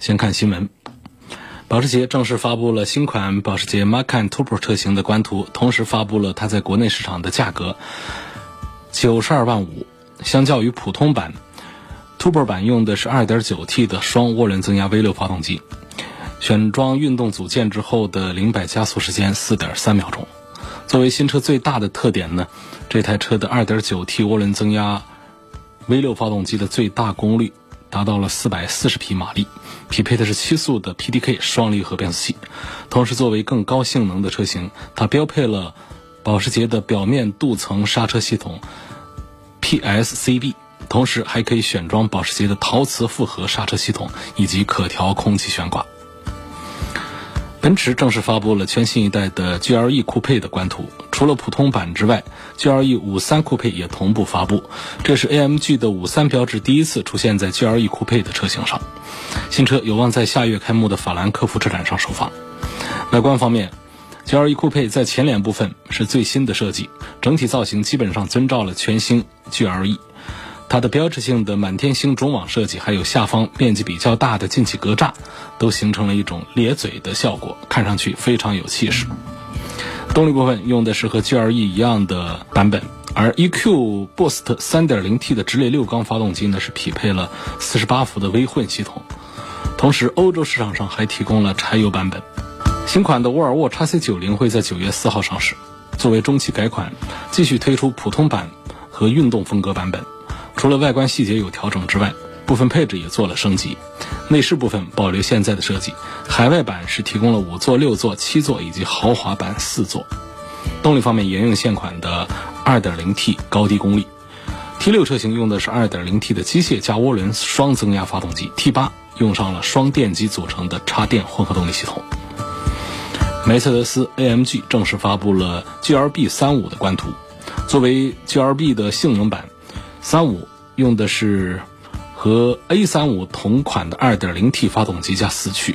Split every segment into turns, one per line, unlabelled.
先看新闻，保时捷正式发布了新款保时捷 Macan Turbo 车型的官图，同时发布了它在国内市场的价格，九十二万五。相较于普通版，Turbo 版用的是 2.9T 的双涡轮增压 V6 发动机，选装运动组件之后的零百加速时间4.3秒钟。作为新车最大的特点呢，这台车的 2.9T 涡轮增压 V6 发动机的最大功率。达到了四百四十匹马力，匹配的是七速的 PDK 双离合变速器。同时，作为更高性能的车型，它标配了保时捷的表面镀层刹车系统 PSCB，同时还可以选装保时捷的陶瓷复合刹车系统以及可调空气悬挂。奔驰正式发布了全新一代的 GLE 酷配的官图。除了普通版之外，GLE 五三酷配也同步发布。这是 AMG 的五三标志第一次出现在 GLE 酷配的车型上。新车有望在下月开幕的法兰克福车展上首发。外观方面，GLE 酷配在前脸部分是最新的设计，整体造型基本上遵照了全新 GLE。它的标志性的满天星中网设计，还有下方面积比较大的进气格栅，都形成了一种咧嘴的效果，看上去非常有气势。动力部分用的是和 GLE 一样的版本，而 EQ Boost 3.0T 的直列六缸发动机呢是匹配了48伏的微混系统，同时欧洲市场上还提供了柴油版本。新款的沃尔沃 x C90 会在9月4号上市，作为中期改款，继续推出普通版和运动风格版本。除了外观细节有调整之外，部分配置也做了升级。内饰部分保留现在的设计，海外版是提供了五座、六座、七座以及豪华版四座。动力方面沿用现款的 2.0T 高低功率，T6 车型用的是 2.0T 的机械加涡轮双增压发动机，T8 用上了双电机组成的插电混合动力系统。梅赛德斯 AMG 正式发布了 GLB 35的官图，作为 GLB 的性能版，35用的是。和 A35 同款的 2.0T 发动机加四驱，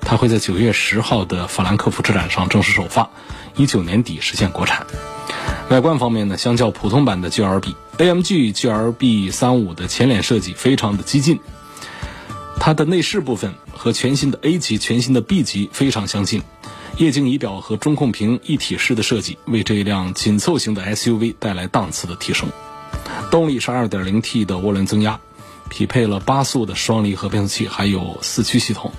它会在九月十号的法兰克福车展上正式首发，一九年底实现国产。外观方面呢，相较普通版的 GLB，AMG GLB 35的前脸设计非常的激进，它的内饰部分和全新的 A 级、全新的 B 级非常相近，液晶仪表和中控屏一体式的设计为这一辆紧凑型的 SUV 带来档次的提升。动力是 2.0T 的涡轮增压。匹配了八速的双离合变速器，还有四驱系统，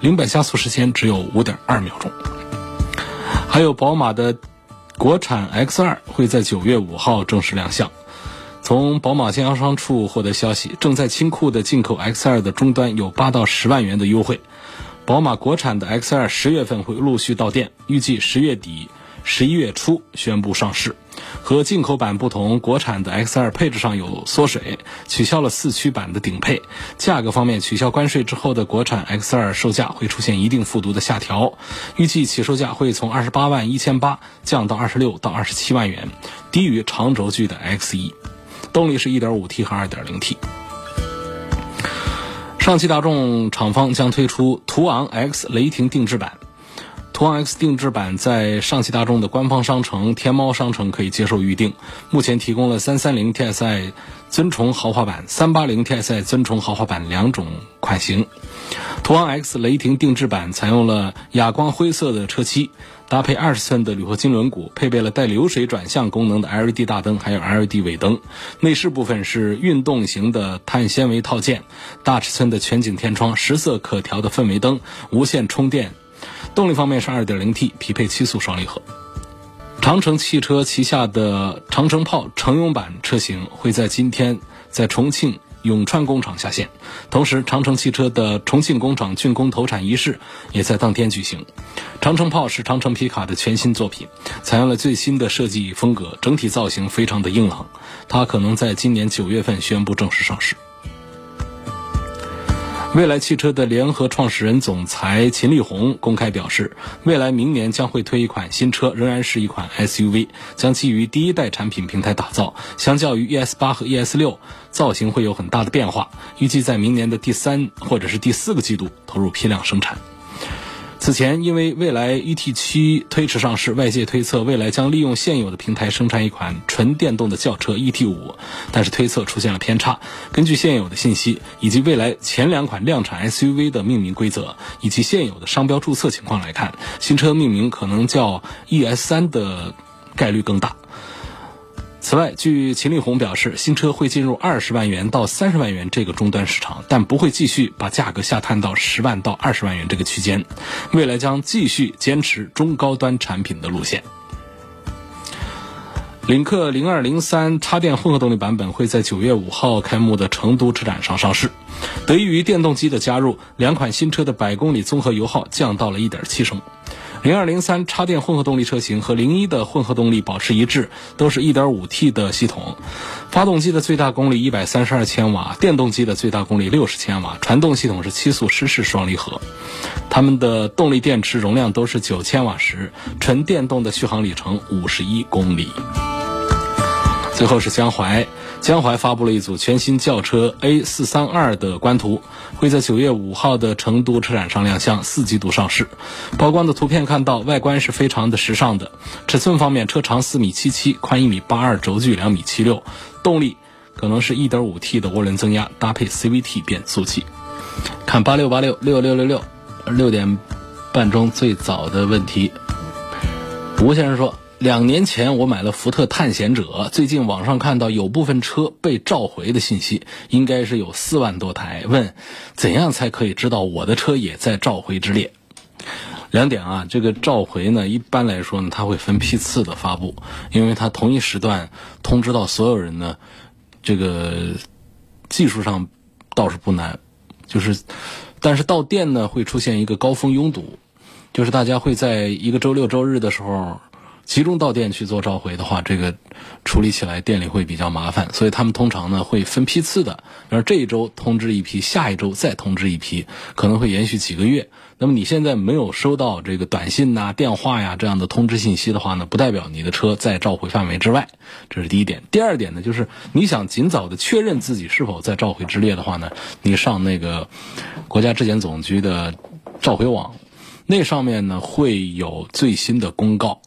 零百加速时间只有五点二秒钟。还有宝马的国产 X 二会在九月五号正式亮相。从宝马经销商处获得消息，正在清库的进口 X 二的终端有八到十万元的优惠。宝马国产的 X 二十月份会陆续到店，预计十月底、十一月初宣布上市。和进口版不同，国产的 X2 配置上有缩水，取消了四驱版的顶配。价格方面，取消关税之后的国产 X2 售价会出现一定幅度的下调，预计起售价会从二十八万一千八降到二十六到二十七万元，低于长轴距的 X1。动力是 1.5T 和 2.0T。上汽大众厂方将推出途昂 X 雷霆定制版。途昂 X 定制版在上汽大众的官方商城、天猫商城可以接受预定。目前提供了330 TSI 尊崇豪华版、380 TSI 尊崇豪华版两种款型。途昂 X 雷霆定制版采用了哑光灰色的车漆，搭配二十寸的铝合金轮毂，配备了带流水转向功能的 LED 大灯，还有 LED 尾灯。内饰部分是运动型的碳纤维套件，大尺寸的全景天窗，十色可调的氛围灯，无线充电。动力方面是 2.0T，匹配七速双离合。长城汽车旗下的长城炮乘用版车型会在今天在重庆永川工厂下线，同时长城汽车的重庆工厂竣工投产仪式也在当天举行。长城炮是长城皮卡的全新作品，采用了最新的设计风格，整体造型非常的硬朗。它可能在今年九月份宣布正式上市。蔚来汽车的联合创始人总裁秦力红公开表示，蔚来明年将会推一款新车，仍然是一款 SUV，将基于第一代产品平台打造。相较于 ES 八和 ES 六，造型会有很大的变化。预计在明年的第三或者是第四个季度投入批量生产。此前，因为蔚来 ET7 推迟上市，外界推测蔚来将利用现有的平台生产一款纯电动的轿车 ET5，但是推测出现了偏差。根据现有的信息，以及蔚来前两款量产 SUV 的命名规则，以及现有的商标注册情况来看，新车命名可能叫 ES3 的概率更大。此外，据秦力宏表示，新车会进入二十万元到三十万元这个终端市场，但不会继续把价格下探到十万到二十万元这个区间。未来将继续坚持中高端产品的路线。领克零二零三插电混合动力版本会在九月五号开幕的成都车展上上市。得益于电动机的加入，两款新车的百公里综合油耗降到了一点七升。零二零三插电混合动力车型和零一的混合动力保持一致，都是一点五 T 的系统，发动机的最大功率一百三十二千瓦，电动机的最大功率六十千瓦，传动系统是七速湿式双离合，它们的动力电池容量都是九千瓦时，纯电动的续航里程五十一公里。最后是江淮，江淮发布了一组全新轿车 A 四三二的官图，会在九月五号的成都车展上亮相，四季度上市。曝光的图片看到，外观是非常的时尚的。尺寸方面，车长四米七七，宽一米八二，轴距两米七六。动力可能是一点五 T 的涡轮增压，搭配 CVT 变速器。看八六八六六六六六，六点半钟最早的问题。吴先生说。两年前我买了福特探险者，最近网上看到有部分车被召回的信息，应该是有四万多台。问怎样才可以知道我的车也在召回之列？两点啊，这个召回呢，一般来说呢，它会分批次的发布，因为它同一时段通知到所有人呢，这个技术上倒是不难，就是，但是到店呢会出现一个高峰拥堵，就是大家会在一个周六周日的时候。集中到店去做召回的话，这个处理起来店里会比较麻烦，所以他们通常呢会分批次的，比如这一周通知一批，下一周再通知一批，可能会延续几个月。那么你现在没有收到这个短信呐、电话呀这样的通知信息的话呢，不代表你的车在召回范围之外，这是第一点。第二点呢，就是你想尽早的确认自己是否在召回之列的话呢，你上那个国家质检总局的召回网，那上面呢会有最新的公告。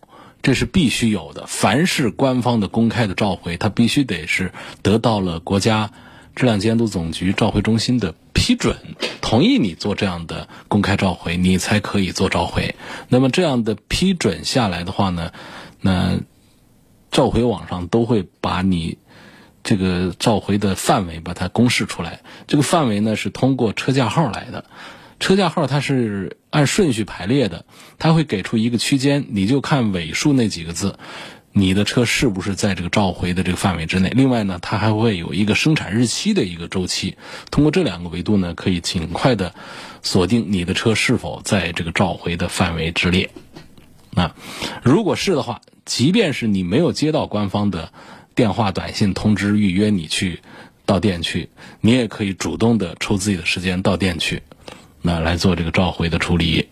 这是必须有的。凡是官方的公开的召回，它必须得是得到了国家质量监督总局召回中心的批准，同意你做这样的公开召回，你才可以做召回。那么这样的批准下来的话呢，那召回网上都会把你这个召回的范围把它公示出来。这个范围呢是通过车架号来的。车架号它是按顺序排列的，它会给出一个区间，你就看尾数那几个字，你的车是不是在这个召回的这个范围之内？另外呢，它还会有一个生产日期的一个周期，通过这两个维度呢，可以尽快的锁定你的车是否在这个召回的范围之列。啊如果是的话，即便是你没有接到官方的电话、短信通知预约你去到店去，你也可以主动的抽自己的时间到店去。那来做这个召回的处理。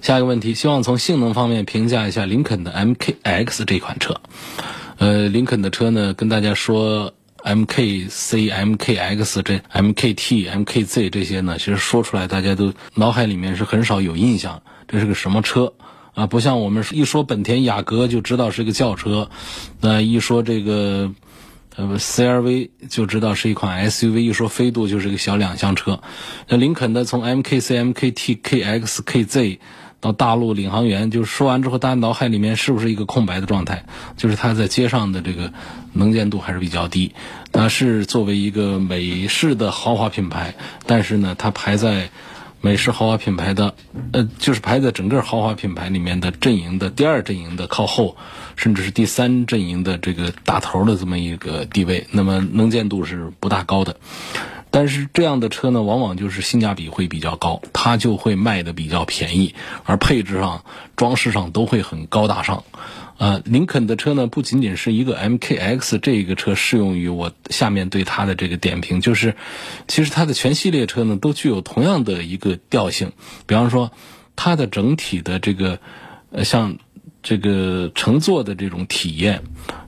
下一个问题，希望从性能方面评价一下林肯的 MKX 这款车。呃，林肯的车呢，跟大家说 MKC、MKX 这 MKT、MKZ 这些呢，其实说出来大家都脑海里面是很少有印象，这是个什么车啊？不像我们一说本田雅阁就知道是个轿车，那一说这个。呃，CRV 就知道是一款 SUV，一说飞度就是个小两厢车。那林肯的从 MKC、MKT、KX、KZ 到大陆领航员，就说完之后，大家脑海里面是不是一个空白的状态？就是它在街上的这个能见度还是比较低。它是作为一个美式的豪华品牌，但是呢，它排在。美式豪华品牌的，呃，就是排在整个豪华品牌里面的阵营的第二阵营的靠后，甚至是第三阵营的这个大头的这么一个地位，那么能见度是不大高的。但是这样的车呢，往往就是性价比会比较高，它就会卖的比较便宜，而配置上、装饰上都会很高大上。啊，林肯的车呢，不仅仅是一个 MKX 这个车适用于我下面对它的这个点评，就是其实它的全系列车呢都具有同样的一个调性。比方说，它的整体的这个呃，像这个乘坐的这种体验，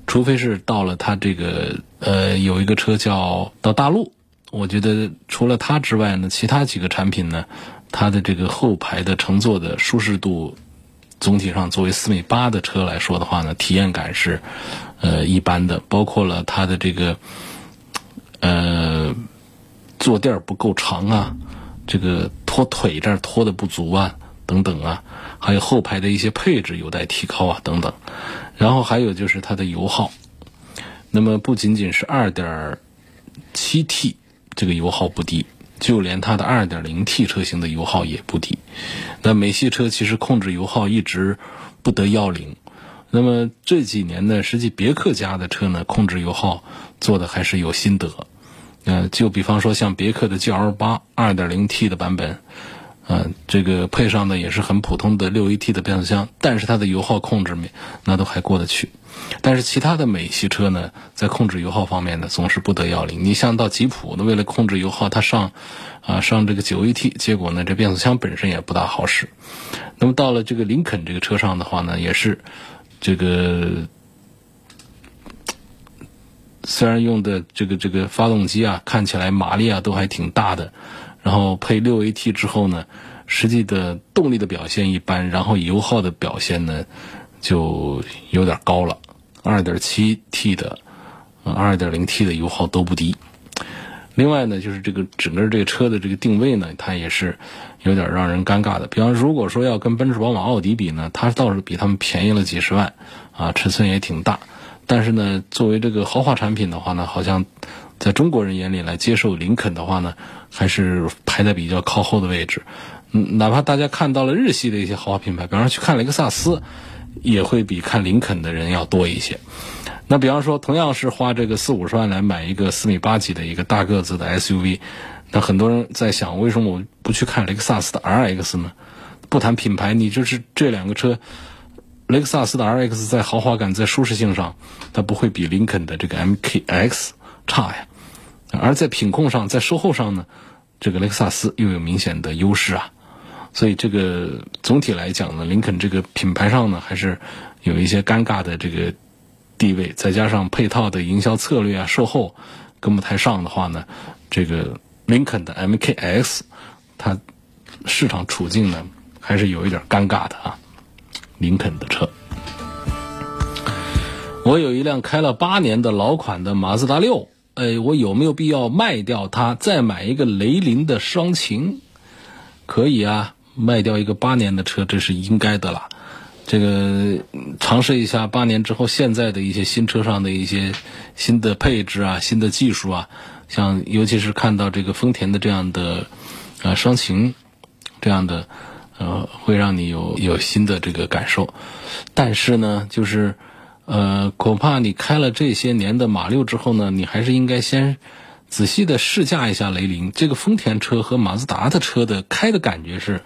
除非是到了它这个呃有一个车叫到大陆，我觉得除了它之外呢，其他几个产品呢，它的这个后排的乘坐的舒适度。总体上，作为四米八的车来说的话呢，体验感是，呃，一般的。包括了它的这个，呃，坐垫不够长啊，这个拖腿这儿拖的不足啊，等等啊，还有后排的一些配置有待提高啊，等等。然后还有就是它的油耗，那么不仅仅是二点七 T 这个油耗不低。就连它的 2.0T 车型的油耗也不低，那美系车其实控制油耗一直不得要领。那么这几年呢，实际别克家的车呢，控制油耗做的还是有心得。呃，就比方说像别克的 GL8 2.0T 的版本。嗯，这个配上的也是很普通的六 AT 的变速箱，但是它的油耗控制没那都还过得去。但是其他的美系车呢，在控制油耗方面呢，总是不得要领。你像到吉普，那为了控制油耗，它上啊上这个九 AT，结果呢，这变速箱本身也不大好使。那么到了这个林肯这个车上的话呢，也是这个虽然用的这个这个发动机啊，看起来马力啊都还挺大的。然后配六 AT 之后呢，实际的动力的表现一般，然后油耗的表现呢就有点高了。二点七 T 的，二点零 T 的油耗都不低。另外呢，就是这个整个这个车的这个定位呢，它也是有点让人尴尬的。比方如果说要跟奔驰、宝马、奥迪比呢，它倒是比他们便宜了几十万，啊，尺寸也挺大。但是呢，作为这个豪华产品的话呢，好像。在中国人眼里来接受林肯的话呢，还是排在比较靠后的位置。嗯，哪怕大家看到了日系的一些豪华品牌，比方说去看雷克萨斯，也会比看林肯的人要多一些。那比方说，同样是花这个四五十万来买一个四米八几的一个大个子的 SUV，那很多人在想，为什么我不去看雷克萨斯的 RX 呢？不谈品牌，你就是这两个车，雷克萨斯的 RX 在豪华感、在舒适性上，它不会比林肯的这个 MKX 差呀。而在品控上，在售后上呢，这个雷克萨斯又有明显的优势啊，所以这个总体来讲呢，林肯这个品牌上呢，还是有一些尴尬的这个地位，再加上配套的营销策略啊，售后跟不太上的话呢，这个林肯的 MKX 它市场处境呢，还是有一点尴尬的啊，林肯的车。我有一辆开了八年的老款的马自达六。哎，我有没有必要卖掉它，再买一个雷凌的双擎？可以啊，卖掉一个八年的车，这是应该的了。这个尝试一下八年之后现在的一些新车上的一些新的配置啊、新的技术啊，像尤其是看到这个丰田的这样的啊双擎这样的，呃，会让你有有新的这个感受。但是呢，就是。呃，恐怕你开了这些年的马六之后呢，你还是应该先仔细的试驾一下雷凌。这个丰田车和马自达的车的开的感觉是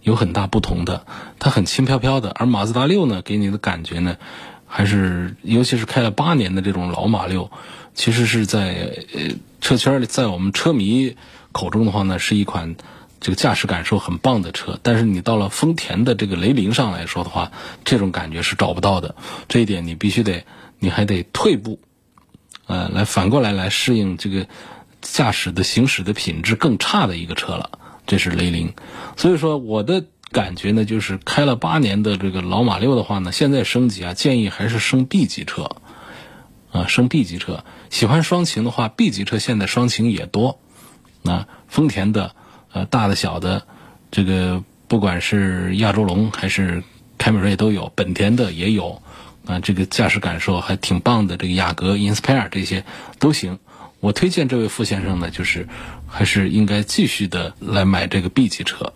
有很大不同的，它很轻飘飘的，而马自达六呢，给你的感觉呢，还是尤其是开了八年的这种老马六，其实是在呃车圈里，在我们车迷口中的话呢，是一款。这个驾驶感受很棒的车，但是你到了丰田的这个雷凌上来说的话，这种感觉是找不到的。这一点你必须得，你还得退步，呃，来反过来来适应这个驾驶的行驶的品质更差的一个车了。这是雷凌，所以说我的感觉呢，就是开了八年的这个老马六的话呢，现在升级啊，建议还是升 B 级车，啊，升 B 级车。喜欢双擎的话，B 级车现在双擎也多，啊，丰田的。大的小的，这个不管是亚洲龙还是凯美瑞都有，本田的也有，啊，这个驾驶感受还挺棒的。这个雅阁、Inspire 这些都行。我推荐这位傅先生呢，就是还是应该继续的来买这个 B 级车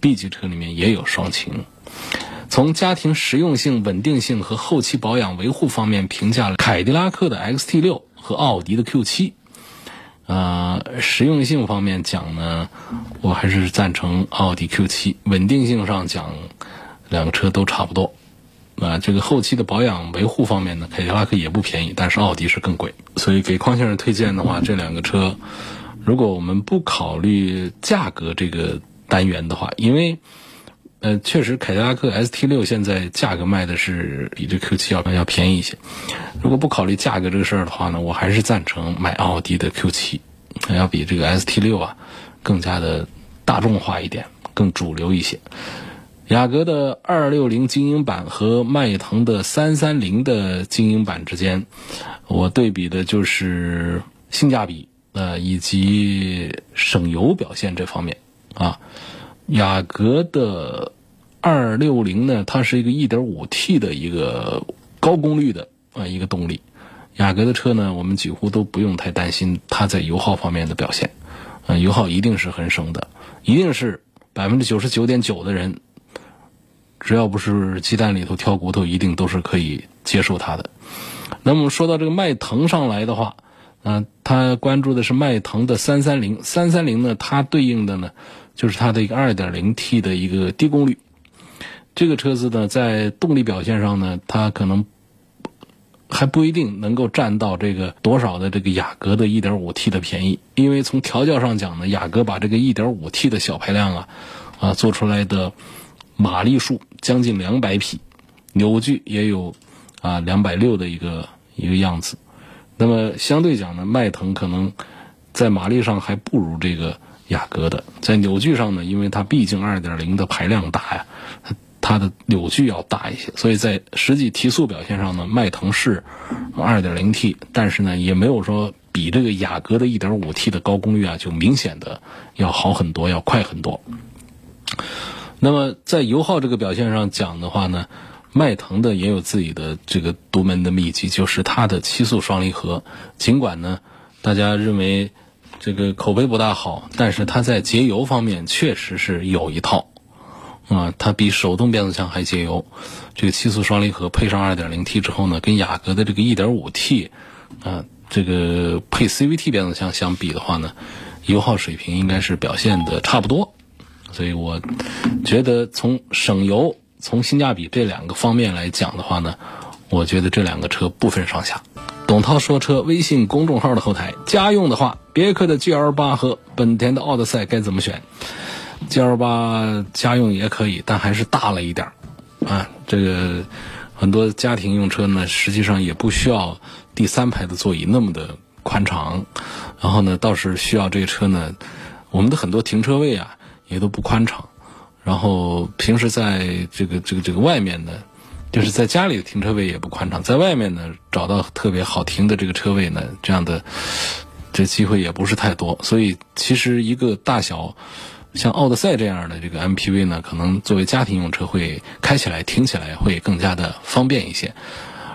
，B 级车里面也有双擎。从家庭实用性、稳定性和后期保养维护方面评价了凯迪拉克的 XT 六和奥迪的 Q 七。呃，实用性方面讲呢，我还是赞成奥迪 Q 七。稳定性上讲，两个车都差不多。啊，这个后期的保养维护方面呢，凯迪拉克也不便宜，但是奥迪是更贵。所以给匡先生推荐的话，这两个车，如果我们不考虑价格这个单元的话，因为呃，确实凯迪拉克 ST 六现在价格卖的是比这 Q 七要要便宜一些。如果不考虑价格这个事儿的话呢，我还是赞成买奥迪的 Q 七，要比这个 ST 六啊更加的大众化一点，更主流一些。雅阁的二六零精英版和迈腾的三三零的精英版之间，我对比的就是性价比呃以及省油表现这方面啊。雅阁的二六零呢，它是一个一点五 T 的一个高功率的啊一个动力。雅阁的车呢，我们几乎都不用太担心它在油耗方面的表现，啊油耗一定是很省的，一定是百分之九十九点九的人。只要不是鸡蛋里头挑骨头，一定都是可以接受它的。那么说到这个迈腾上来的话，啊，他关注的是迈腾的三三零，三三零呢，它对应的呢就是它的一个二点零 T 的一个低功率。这个车子呢，在动力表现上呢，它可能还不一定能够占到这个多少的这个雅阁的一点五 T 的便宜，因为从调教上讲呢，雅阁把这个一点五 T 的小排量啊，啊做出来的。马力数将近两百匹，扭矩也有啊两百六的一个一个样子。那么相对讲呢，迈腾可能在马力上还不如这个雅阁的，在扭矩上呢，因为它毕竟二点零的排量大呀，它的扭矩要大一些，所以在实际提速表现上呢，迈腾是二点零 T，但是呢也没有说比这个雅阁的一点五 T 的高功率啊就明显的要好很多，要快很多。那么在油耗这个表现上讲的话呢，迈腾的也有自己的这个独门的秘籍，就是它的七速双离合。尽管呢，大家认为这个口碑不大好，但是它在节油方面确实是有一套啊，它比手动变速箱还节油。这个七速双离合配上 2.0T 之后呢，跟雅阁的这个 1.5T 啊，这个配 CVT 变速箱相比的话呢，油耗水平应该是表现的差不多。所以我觉得从省油、从性价比这两个方面来讲的话呢，我觉得这两个车不分上下。董涛说车微信公众号的后台，家用的话，别克的 GL 八和本田的奥德赛该怎么选？GL 八家用也可以，但还是大了一点啊。这个很多家庭用车呢，实际上也不需要第三排的座椅那么的宽敞，然后呢，倒是需要这个车呢，我们的很多停车位啊。也都不宽敞，然后平时在这个这个这个外面呢，就是在家里的停车位也不宽敞，在外面呢找到特别好停的这个车位呢，这样的这机会也不是太多。所以其实一个大小像奥德赛这样的这个 MPV 呢，可能作为家庭用车会开起来停起来会更加的方便一些。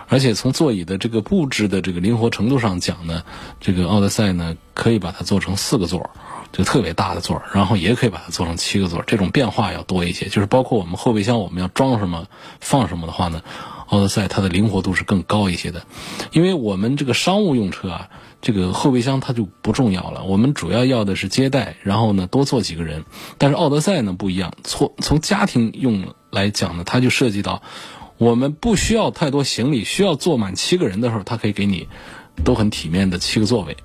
而且从座椅的这个布置的这个灵活程度上讲呢，这个奥德赛呢可以把它做成四个座儿。就特别大的座儿，然后也可以把它做成七个座儿，这种变化要多一些。就是包括我们后备箱，我们要装什么、放什么的话呢？奥德赛它的灵活度是更高一些的，因为我们这个商务用车啊，这个后备箱它就不重要了。我们主要要的是接待，然后呢多坐几个人。但是奥德赛呢不一样，从从家庭用来讲呢，它就涉及到我们不需要太多行李，需要坐满七个人的时候，它可以给你。都很体面的七个座位，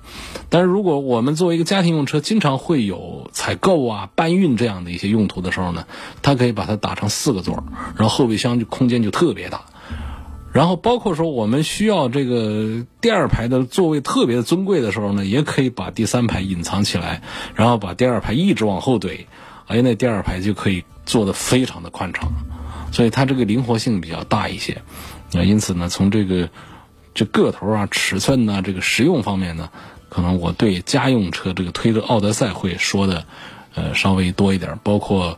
但是如果我们作为一个家庭用车，经常会有采购啊、搬运这样的一些用途的时候呢，它可以把它打成四个座，然后后备箱就空间就特别大。然后包括说我们需要这个第二排的座位特别尊贵的时候呢，也可以把第三排隐藏起来，然后把第二排一直往后怼，哎，那第二排就可以坐得非常的宽敞，所以它这个灵活性比较大一些。那因此呢，从这个。这个头啊、尺寸呢，这个实用方面呢，可能我对家用车这个推着奥德赛会说的，呃，稍微多一点。包括，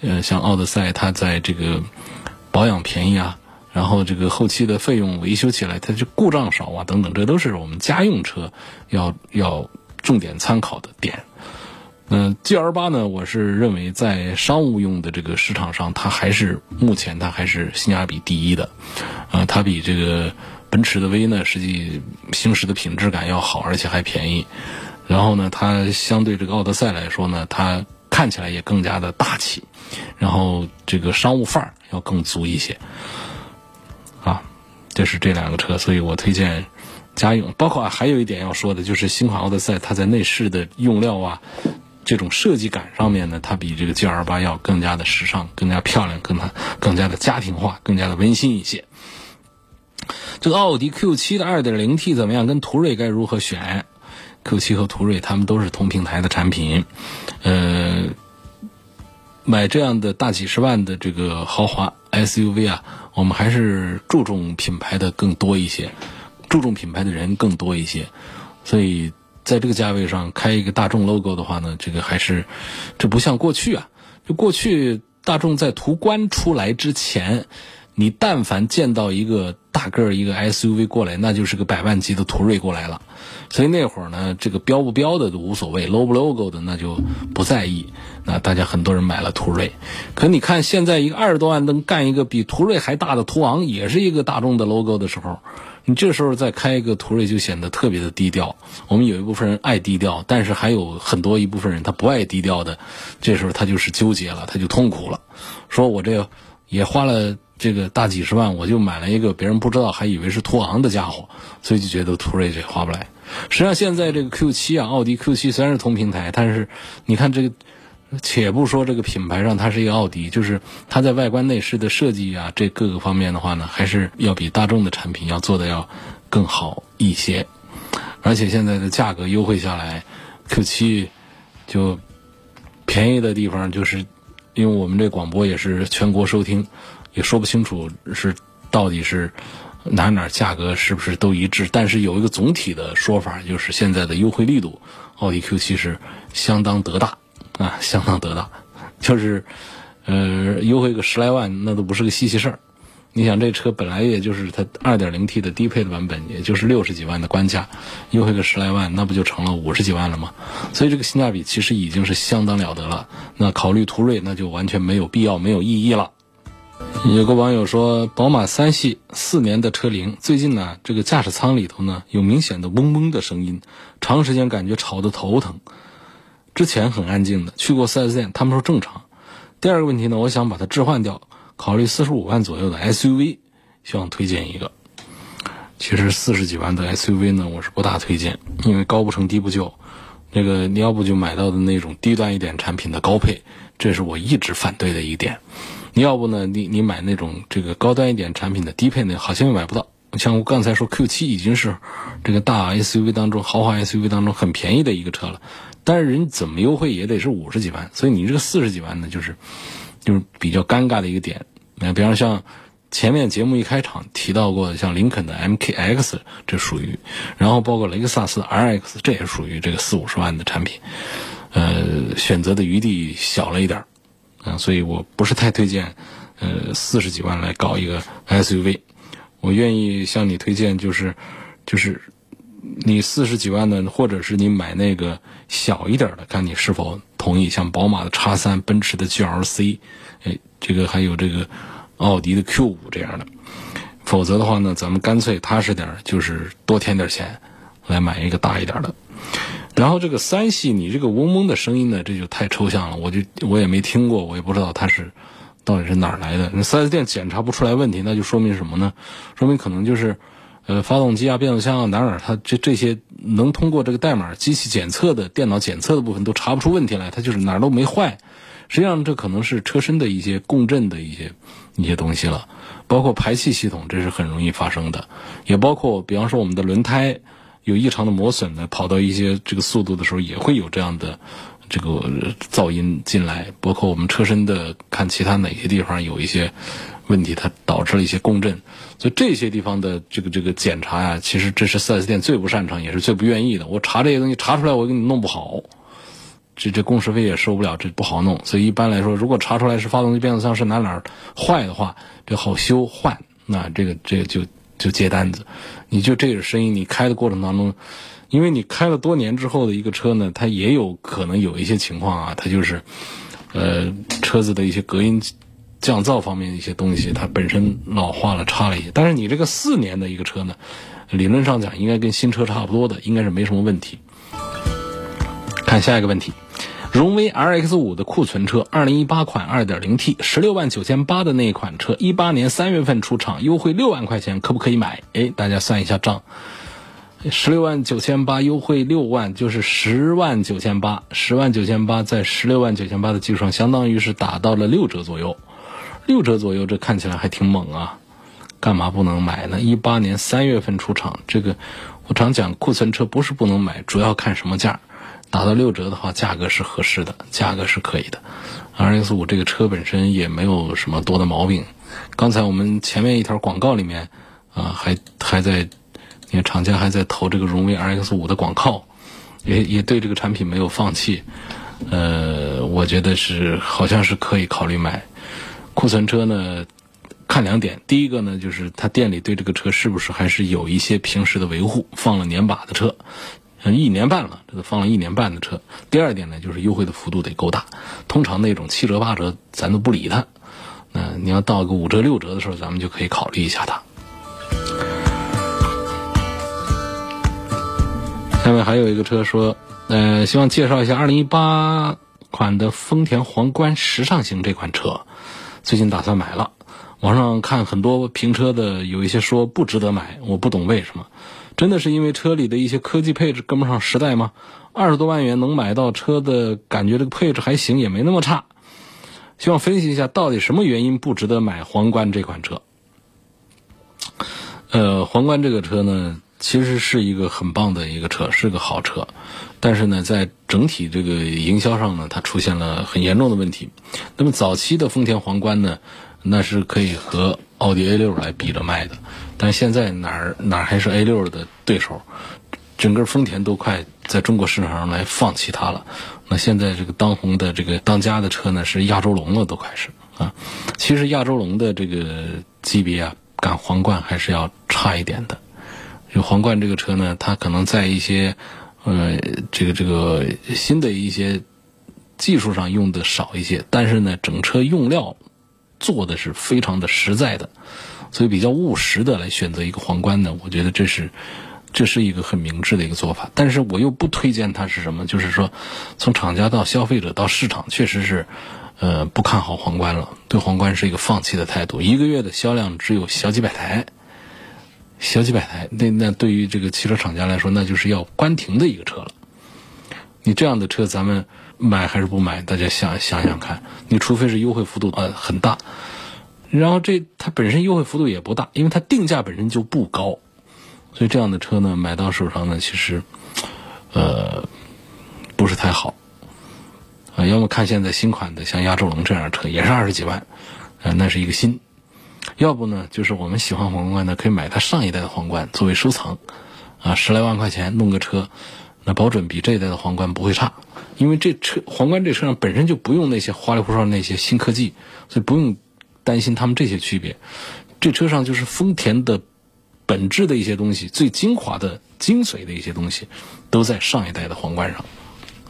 呃，像奥德赛它在这个保养便宜啊，然后这个后期的费用维修起来它就故障少啊，等等，这都是我们家用车要要重点参考的点。嗯，G L 八呢，我是认为在商务用的这个市场上，它还是目前它还是性价比第一的，啊，它比这个。奔驰的 V 呢，实际行驶的品质感要好，而且还便宜。然后呢，它相对这个奥德赛来说呢，它看起来也更加的大气，然后这个商务范儿要更足一些。啊，这是这两个车，所以我推荐家用。包括啊，还有一点要说的，就是新款奥德赛它在内饰的用料啊，这种设计感上面呢，它比这个 G L 八要更加的时尚、更加漂亮、更加更加的家庭化、更加的温馨一些。这个奥迪 Q 七的 2.0T 怎么样？跟途锐该如何选？Q 七和途锐他们都是同平台的产品，呃，买这样的大几十万的这个豪华 SUV 啊，我们还是注重品牌的更多一些，注重品牌的人更多一些，所以在这个价位上开一个大众 logo 的话呢，这个还是这不像过去啊，就过去大众在途观出来之前。你但凡见到一个大个儿一个 SUV 过来，那就是个百万级的途锐过来了。所以那会儿呢，这个标不标的都无所谓，logo 不 logo 的那就不在意。那大家很多人买了途锐，可你看现在一个二十多万能干一个比途锐还大的途昂，也是一个大众的 logo 的时候，你这时候再开一个途锐就显得特别的低调。我们有一部分人爱低调，但是还有很多一部分人他不爱低调的，这时候他就是纠结了，他就痛苦了，说我这个也花了。这个大几十万，我就买了一个别人不知道还以为是途昂的家伙，所以就觉得途锐这划不来。实际上现在这个 Q 七啊，奥迪 Q 七虽然是同平台，但是你看这个，且不说这个品牌上它是一个奥迪，就是它在外观内饰的设计啊，这各个方面的话呢，还是要比大众的产品要做的要更好一些。而且现在的价格优惠下来，Q 七就便宜的地方就是，因为我们这广播也是全国收听。也说不清楚是到底是哪哪价格是不是都一致，但是有一个总体的说法，就是现在的优惠力度，奥迪 Q 七是相当得大啊，相当得大，就是呃优惠个十来万那都不是个稀奇事儿。你想这车本来也就是它 2.0T 的低配的版本，也就是六十几万的官价，优惠个十来万，那不就成了五十几万了吗？所以这个性价比其实已经是相当了得了。那考虑途锐，那就完全没有必要、没有意义了。有个网友说，宝马三系四年的车龄，最近呢，这个驾驶舱里头呢有明显的嗡嗡的声音，长时间感觉吵得头疼。之前很安静的，去过 4S 店，他们说正常。第二个问题呢，我想把它置换掉，考虑四十五万左右的 SUV，希望推荐一个。其实四十几万的 SUV 呢，我是不大推荐，因为高不成低不就。那个你要不就买到的那种低端一点产品的高配，这是我一直反对的一点。你要不呢？你你买那种这个高端一点产品的低配呢，好像又买不到。像我刚才说，Q 七已经是这个大 SUV 当中豪华 SUV 当中很便宜的一个车了，但是人怎么优惠也得是五十几万，所以你这个四十几万呢，就是就是比较尴尬的一个点。那比方像前面节目一开场提到过，像林肯的 MKX 这属于，然后包括雷克萨斯的 RX 这也属于这个四五十万的产品，呃，选择的余地小了一点。啊，所以我不是太推荐，呃，四十几万来搞一个 SUV。我愿意向你推荐，就是，就是你四十几万的，或者是你买那个小一点的，看你是否同意。像宝马的叉三、奔驰的 GLC，哎，这个还有这个奥迪的 Q 五这样的。否则的话呢，咱们干脆踏实点，就是多添点钱，来买一个大一点的。然后这个三系，你这个嗡嗡的声音呢，这就太抽象了，我就我也没听过，我也不知道它是到底是哪儿来的。那四 S 店检查不出来问题，那就说明什么呢？说明可能就是，呃，发动机啊、变速箱啊哪哪它这这些能通过这个代码机器检测的电脑检测的部分都查不出问题来，它就是哪儿都没坏。实际上这可能是车身的一些共振的一些一些东西了，包括排气系统，这是很容易发生的，也包括比方说我们的轮胎。有异常的磨损呢，跑到一些这个速度的时候，也会有这样的这个噪音进来。包括我们车身的看其他哪些地方有一些问题，它导致了一些共振。所以这些地方的这个这个检查呀，其实这是 4S 店最不擅长，也是最不愿意的。我查这些东西查出来，我给你弄不好，这这工时费也收不了，这不好弄。所以一般来说，如果查出来是发动机变速箱是哪哪坏的话，这好修换，那这个这个就。就接单子，你就这个声音，你开的过程当中，因为你开了多年之后的一个车呢，它也有可能有一些情况啊，它就是，呃，车子的一些隔音、降噪方面的一些东西，它本身老化了，差了一些。但是你这个四年的一个车呢，理论上讲应该跟新车差不多的，应该是没什么问题。看下一个问题，荣威 RX 五的库存车，二零一八款二点零 T，十六万九千八的那一款车，一八年三月份出厂，优惠六万块钱，可不可以买？哎，大家算一下账，十六万九千八优惠六万，就是十万九千八，十万九千八在十六万九千八的基础上，相当于是打到了六折左右，六折左右，这看起来还挺猛啊，干嘛不能买呢？一八年三月份出厂，这个我常讲，库存车不是不能买，主要看什么价。打到六折的话，价格是合适的，价格是可以的。RX 五这个车本身也没有什么多的毛病。刚才我们前面一条广告里面，啊，还还在，你看厂家还在投这个荣威 RX 五的广告，也也对这个产品没有放弃。呃，我觉得是好像是可以考虑买。库存车呢，看两点，第一个呢，就是他店里对这个车是不是还是有一些平时的维护，放了年把的车。一年半了，这都放了一年半的车。第二点呢，就是优惠的幅度得够大。通常那种七折八折，咱都不理他。那你要到个五折六折的时候，咱们就可以考虑一下它。下面还有一个车说，呃，希望介绍一下二零一八款的丰田皇冠时尚型这款车，最近打算买了。网上看很多评车的，有一些说不值得买，我不懂为什么。真的是因为车里的一些科技配置跟不上时代吗？二十多万元能买到车的感觉，这个配置还行，也没那么差。希望分析一下，到底什么原因不值得买皇冠这款车？呃，皇冠这个车呢，其实是一个很棒的一个车，是个好车，但是呢，在整体这个营销上呢，它出现了很严重的问题。那么早期的丰田皇冠呢，那是可以和奥迪 A 六来比着卖的。但现在哪儿哪儿还是 A 六的对手，整个丰田都快在中国市场上来放弃它了。那现在这个当红的这个当家的车呢，是亚洲龙了，都快是啊。其实亚洲龙的这个级别啊，赶皇冠还是要差一点的。就皇冠这个车呢，它可能在一些呃这个这个新的一些技术上用的少一些，但是呢，整车用料做的是非常的实在的。所以比较务实的来选择一个皇冠呢，我觉得这是这是一个很明智的一个做法。但是我又不推荐它是什么，就是说从厂家到消费者到市场，确实是呃不看好皇冠了，对皇冠是一个放弃的态度。一个月的销量只有小几百台，小几百台，那那对于这个汽车厂家来说，那就是要关停的一个车了。你这样的车，咱们买还是不买？大家想想想看，你除非是优惠幅度呃很大。然后这它本身优惠幅度也不大，因为它定价本身就不高，所以这样的车呢买到手上呢其实，呃，不是太好，啊，要么看现在新款的像亚洲龙这样的车也是二十几万，啊，那是一个新，要不呢就是我们喜欢皇冠的可以买它上一代的皇冠作为收藏，啊，十来万块钱弄个车，那保准比这一代的皇冠不会差，因为这车皇冠这车上本身就不用那些花里胡哨那些新科技，所以不用。担心他们这些区别，这车上就是丰田的本质的一些东西，最精华的精髓的一些东西，都在上一代的皇冠上，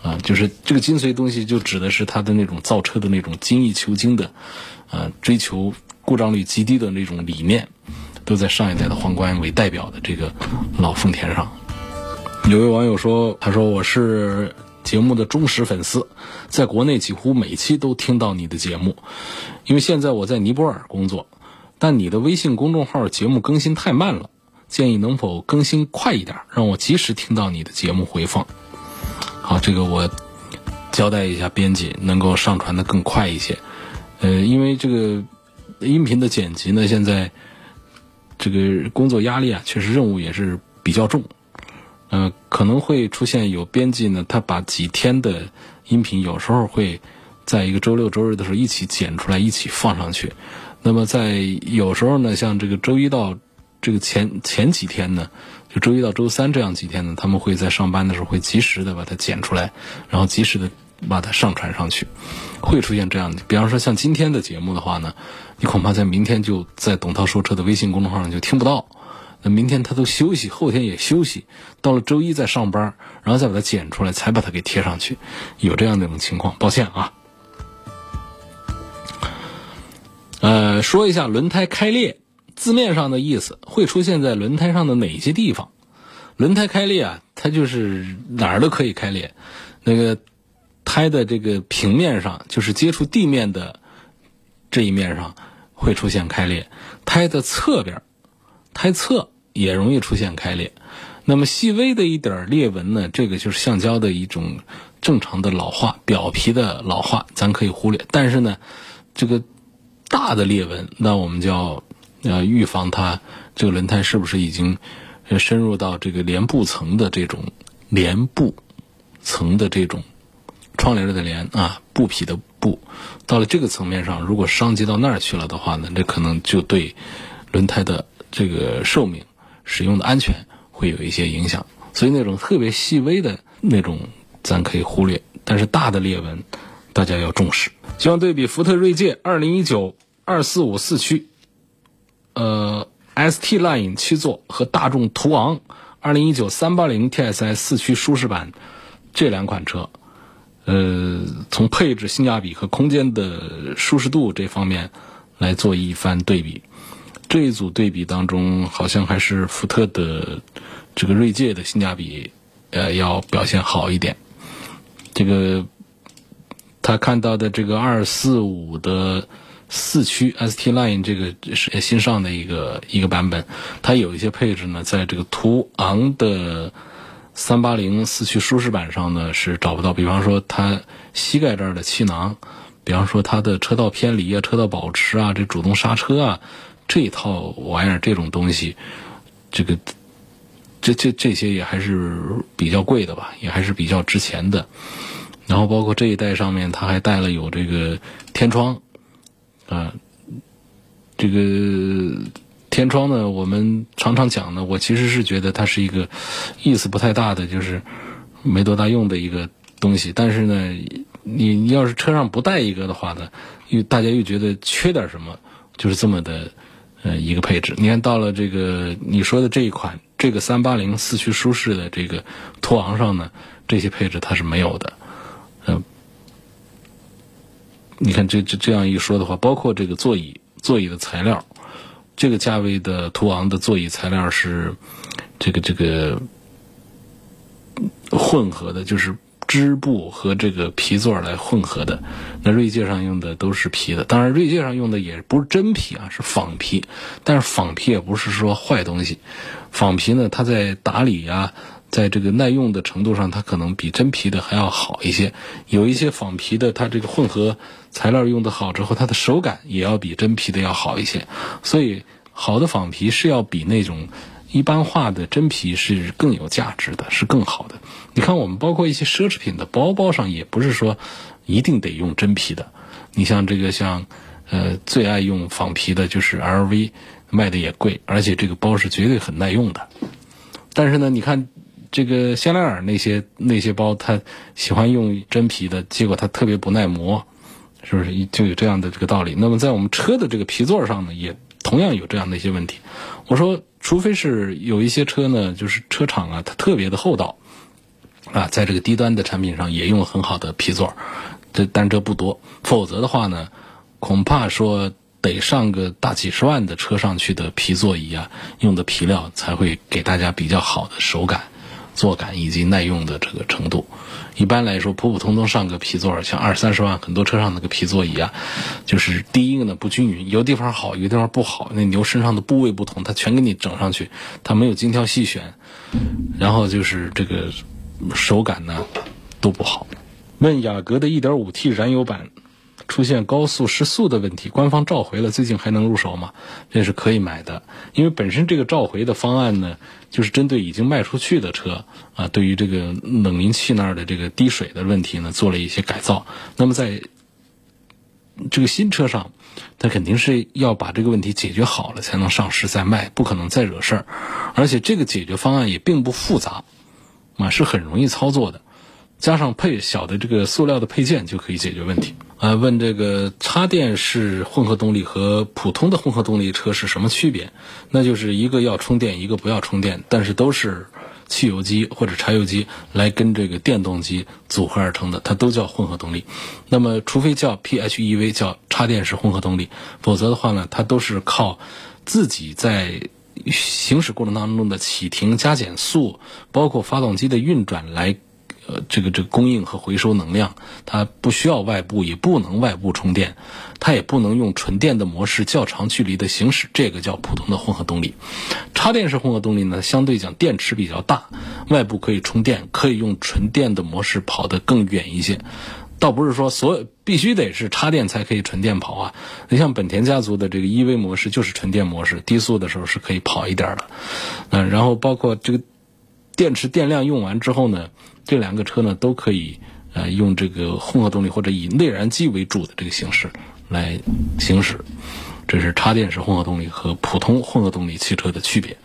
啊，就是这个精髓东西就指的是它的那种造车的那种精益求精的，呃，追求故障率极低的那种理念，都在上一代的皇冠为代表的这个老丰田上。有位网友说，他说我是。节目的忠实粉丝，在国内几乎每期都听到你的节目。因为现在我在尼泊尔工作，但你的微信公众号节目更新太慢了，建议能否更新快一点，让我及时听到你的节目回放。好，这个我交代一下编辑，能够上传的更快一些。呃，因为这个音频的剪辑呢，现在这个工作压力啊，确实任务也是比较重。呃，可能会出现有编辑呢，他把几天的音频有时候会在一个周六周日的时候一起剪出来，一起放上去。那么在有时候呢，像这个周一到这个前前几天呢，就周一到周三这样几天呢，他们会在上班的时候会及时的把它剪出来，然后及时的把它上传上去。会出现这样的，比方说像今天的节目的话呢，你恐怕在明天就在董涛说车的微信公众号上就听不到。那明天他都休息，后天也休息，到了周一再上班，然后再把它剪出来，才把它给贴上去，有这样的一种情况，抱歉啊。呃，说一下轮胎开裂，字面上的意思会出现在轮胎上的哪些地方？轮胎开裂啊，它就是哪儿都可以开裂，那个。胎的这个平面上，就是接触地面的这一面上会出现开裂；胎的侧边，胎侧也容易出现开裂。那么细微的一点裂纹呢，这个就是橡胶的一种正常的老化，表皮的老化，咱可以忽略。但是呢，这个大的裂纹，那我们就要呃预防它这个轮胎是不是已经深入到这个帘布层的这种帘布层的这种窗帘的帘啊，布匹的布，到了这个层面上，如果伤及到那儿去了的话呢，这可能就对轮胎的这个寿命、使用的安全。会有一些影响，所以那种特别细微的那种，咱可以忽略。但是大的裂纹，大家要重视。希望对比福特锐界二零一九二四五四驱，呃，ST Line 七座和大众途昂二零一九三八零 TSI 四驱舒适版这两款车，呃，从配置、性价比和空间的舒适度这方面来做一番对比。这一组对比当中，好像还是福特的这个锐界的性价比，呃，要表现好一点。这个他看到的这个二四五的四驱 ST Line 这个是新上的一个一个版本，它有一些配置呢，在这个途昂的三八零四驱舒适版上呢是找不到。比方说，它膝盖这儿的气囊，比方说它的车道偏离啊、车道保持啊、这主动刹车啊。这一套玩意儿，这种东西，这个，这这这些也还是比较贵的吧，也还是比较值钱的。然后包括这一代上面，它还带了有这个天窗，啊，这个天窗呢，我们常常讲呢，我其实是觉得它是一个意思不太大的，就是没多大用的一个东西。但是呢，你你要是车上不带一个的话呢，又大家又觉得缺点什么，就是这么的。呃，一个配置，你看到了这个你说的这一款这个三八零四驱舒适的这个途昂上呢，这些配置它是没有的。嗯，你看这这这样一说的话，包括这个座椅座椅的材料，这个价位的途昂的座椅材料是这个这个混合的，就是。织布和这个皮座来混合的，那锐界上用的都是皮的，当然锐界上用的也不是真皮啊，是仿皮。但是仿皮也不是说坏东西，仿皮呢，它在打理呀，在这个耐用的程度上，它可能比真皮的还要好一些。有一些仿皮的，它这个混合材料用的好之后，它的手感也要比真皮的要好一些。所以，好的仿皮是要比那种。一般化的真皮是更有价值的，是更好的。你看，我们包括一些奢侈品的包包上，也不是说一定得用真皮的。你像这个，像呃，最爱用仿皮的就是 LV，卖的也贵，而且这个包是绝对很耐用的。但是呢，你看这个香奈儿那些那些包，它喜欢用真皮的，结果它特别不耐磨，是不是？就有这样的这个道理。那么在我们车的这个皮座上呢，也同样有这样的一些问题。我说。除非是有一些车呢，就是车厂啊，它特别的厚道，啊，在这个低端的产品上也用很好的皮座，这但这不多。否则的话呢，恐怕说得上个大几十万的车上去的皮座椅啊，用的皮料才会给大家比较好的手感。坐感以及耐用的这个程度，一般来说普普通通上个皮座，像二三十万很多车上那个皮座椅啊，就是第一个呢不均匀，有地方好，有地方不好，那牛身上的部位不同，它全给你整上去，它没有精挑细选，然后就是这个手感呢都不好。问雅阁的 1.5T 燃油版。出现高速失速的问题，官方召回了，最近还能入手吗？这是可以买的，因为本身这个召回的方案呢，就是针对已经卖出去的车啊，对于这个冷凝器那儿的这个滴水的问题呢，做了一些改造。那么在这个新车上，它肯定是要把这个问题解决好了才能上市再卖，不可能再惹事儿。而且这个解决方案也并不复杂，啊，是很容易操作的，加上配小的这个塑料的配件就可以解决问题。啊，问这个插电式混合动力和普通的混合动力车是什么区别？那就是一个要充电，一个不要充电，但是都是汽油机或者柴油机来跟这个电动机组合而成的，它都叫混合动力。那么，除非叫 PHEV 叫插电式混合动力，否则的话呢，它都是靠自己在行驶过程当中的启停、加减速，包括发动机的运转来。呃这个这个供应和回收能量，它不需要外部，也不能外部充电，它也不能用纯电的模式较长距离的行驶，这个叫普通的混合动力。插电式混合动力呢，相对讲电池比较大，外部可以充电，可以用纯电的模式跑得更远一些。倒不是说所有必须得是插电才可以纯电跑啊，你像本田家族的这个 EV 模式就是纯电模式，低速的时候是可以跑一点的，嗯，然后包括这个电池电量用完之后呢，这两个车呢都可以呃用这个混合动力或者以内燃机为主的这个形式来行驶，这是插电式混合动力和普通混合动力汽车的区别。